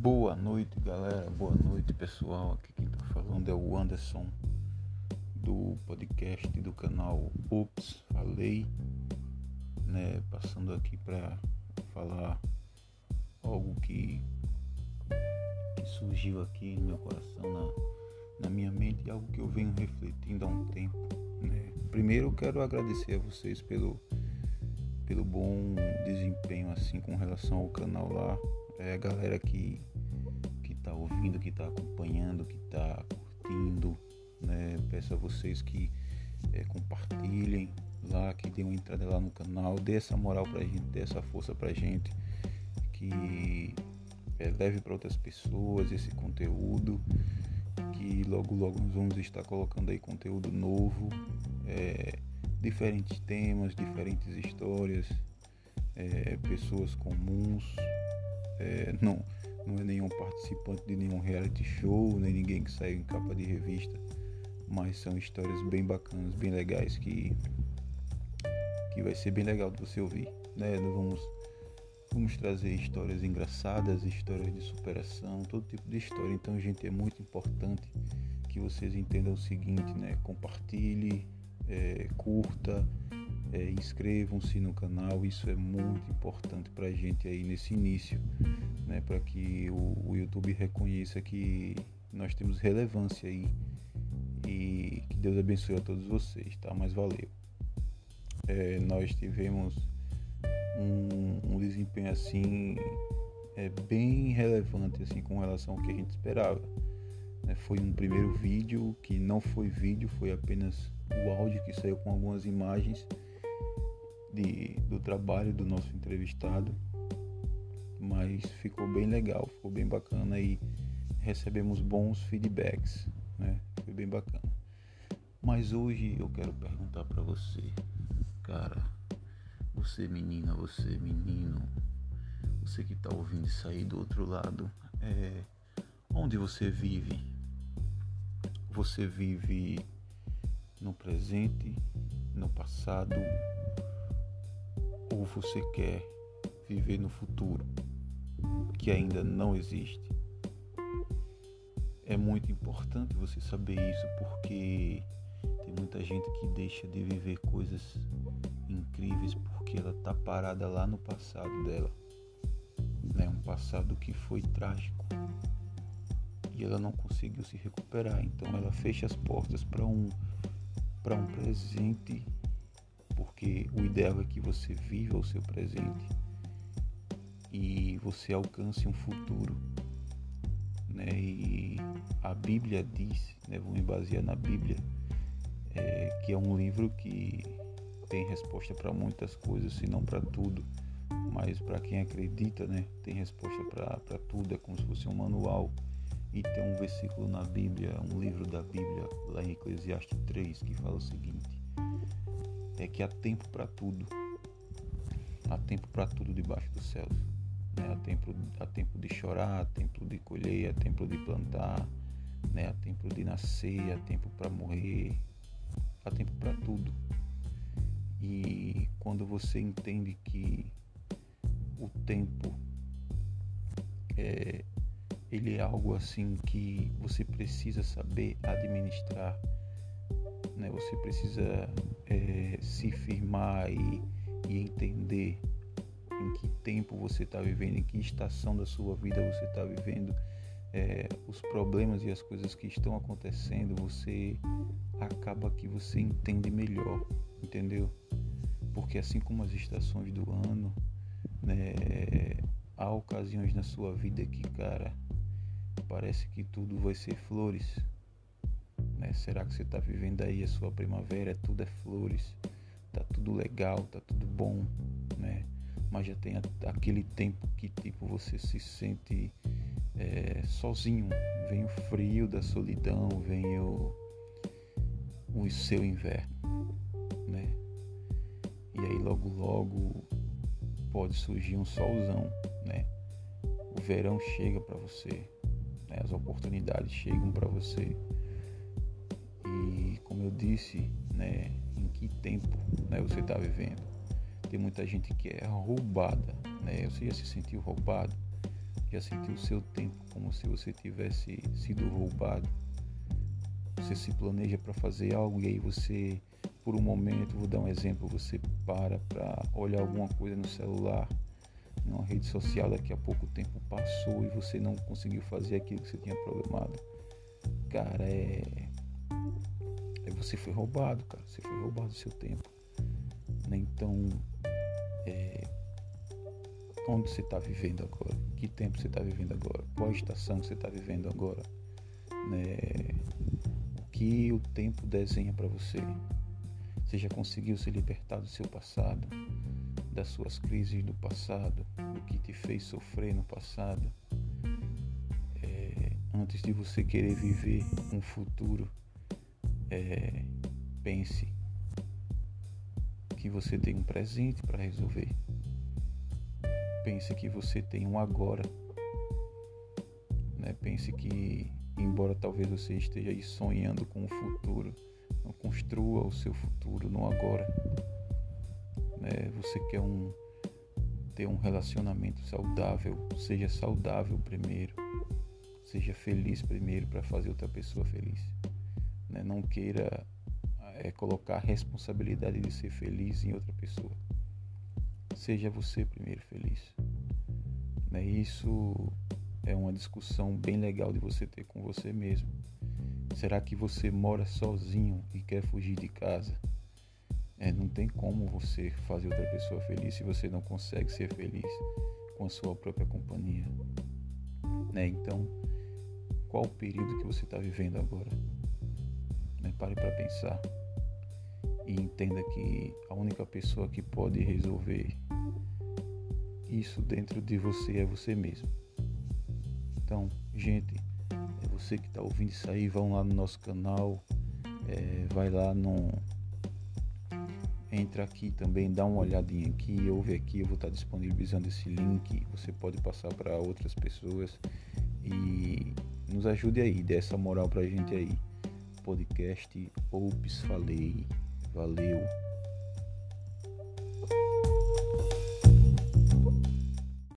Boa noite, galera. Boa noite, pessoal. Aqui quem tá falando é o Anderson do podcast do canal Ops Falei, né? Passando aqui para falar algo que, que, surgiu aqui no meu coração, na, na minha mente, algo que eu venho refletindo há um tempo, né? Primeiro, eu quero agradecer a vocês pelo pelo bom desempenho assim com relação ao canal lá é galera que que está ouvindo, que está acompanhando, que está curtindo, né? Peço a vocês que é, compartilhem lá, que dêem uma entrada lá no canal, dê essa moral pra gente, dê essa força pra gente, que é, leve para outras pessoas esse conteúdo, que logo logo nós vamos estar colocando aí conteúdo novo, é, diferentes temas, diferentes histórias, é, pessoas comuns, é, não, não é nenhum participante de nenhum reality show, nem ninguém que saiu em capa de revista, mas são histórias bem bacanas, bem legais que, que vai ser bem legal de você ouvir. Né? Nós vamos, vamos trazer histórias engraçadas, histórias de superação, todo tipo de história. Então, gente, é muito importante que vocês entendam o seguinte, né? Compartilhe, é, curta, é, inscrevam-se no canal, isso é muito importante para a gente aí nesse início, né, para que o, o, YouTube reconheça que nós temos relevância aí e que Deus abençoe a todos vocês, tá? Mas valeu. É, nós tivemos um, um desempenho assim é, bem relevante assim com relação ao que a gente esperava. Né? Foi um primeiro vídeo que não foi vídeo, foi apenas o áudio que saiu com algumas imagens de, do trabalho do nosso entrevistado, mas ficou bem legal, ficou bem bacana e recebemos bons feedbacks, né? Foi bem bacana. Mas hoje eu quero perguntar para você, cara, você menina, você menino, você que tá ouvindo isso aí do outro lado, é, onde você vive? Você vive no presente, no passado, ou você quer viver no futuro que ainda não existe? É muito importante você saber isso porque tem muita gente que deixa de viver coisas incríveis porque ela está parada lá no passado dela. Né? Um passado que foi trágico e ela não conseguiu se recuperar. Então ela fecha as portas para um para um presente porque o ideal é que você viva o seu presente e você alcance um futuro. Né? E a Bíblia diz, né? vou me basear na Bíblia, é, que é um livro que tem resposta para muitas coisas, se não para tudo. Mas para quem acredita, né, tem resposta para tudo, é como se fosse um manual. E tem um versículo na Bíblia, um livro da Bíblia, lá em Eclesiastes 3, que fala o seguinte: é que há tempo para tudo. Há tempo para tudo debaixo dos céus. Né? Há, tempo, há tempo de chorar, há tempo de colher, há tempo de plantar, né? há tempo de nascer, há tempo para morrer, há tempo para tudo. E quando você entende que o tempo é, ele é algo assim que você precisa saber administrar né? Você precisa é, se firmar e, e entender em que tempo você está vivendo, em que estação da sua vida você está vivendo, é, os problemas e as coisas que estão acontecendo, você acaba que você entende melhor, entendeu? Porque assim como as estações do ano, né, há ocasiões na sua vida que, cara, parece que tudo vai ser flores, né? Será que você está vivendo aí a sua primavera? Tudo é flores, tá tudo legal, tá tudo bom, né? Mas já tem aquele tempo que tipo você se sente é, sozinho. Vem o frio da solidão, vem o, o seu inverno, né? E aí logo logo pode surgir um solzão, né? O verão chega para você, né? as oportunidades chegam para você como eu disse, né, em que tempo né, você está vivendo. Tem muita gente que é roubada, né? Você já se sentiu roubado, Já sentiu o seu tempo como se você tivesse sido roubado? Você se planeja para fazer algo e aí você, por um momento, vou dar um exemplo, você para para olhar alguma coisa no celular, numa rede social, daqui a pouco o tempo passou e você não conseguiu fazer aquilo que você tinha programado. Cara, é. é você foi roubado, cara. Você foi roubado o seu tempo. Né? Então, é, onde você está vivendo agora, que tempo você está vivendo agora, qual estação você está vivendo agora, né? o que o tempo desenha para você. Você já conseguiu se libertar do seu passado, das suas crises do passado, do que te fez sofrer no passado, é, antes de você querer viver um futuro, é, pense que você tem um presente para resolver pense que você tem um agora. Né? Pense que, embora talvez você esteja aí sonhando com o futuro, não construa o seu futuro no agora. Né? Você quer um, ter um relacionamento saudável, seja saudável primeiro. Seja feliz primeiro para fazer outra pessoa feliz. Né? Não queira é, colocar a responsabilidade de ser feliz em outra pessoa seja você primeiro feliz. Né? Isso é uma discussão bem legal de você ter com você mesmo. Será que você mora sozinho e quer fugir de casa? É, não tem como você fazer outra pessoa feliz se você não consegue ser feliz com a sua própria companhia. Né? Então, qual o período que você está vivendo agora? Né? Pare para pensar e entenda que a única pessoa que pode resolver isso dentro de você é você mesmo. Então, gente, é você que está ouvindo isso aí, vão lá no nosso canal, é, vai lá no. Entra aqui também, dá uma olhadinha aqui, ouve aqui, eu vou estar disponibilizando esse link, você pode passar para outras pessoas e nos ajude aí, dê essa moral pra gente aí. Podcast Ops Falei. Valeu!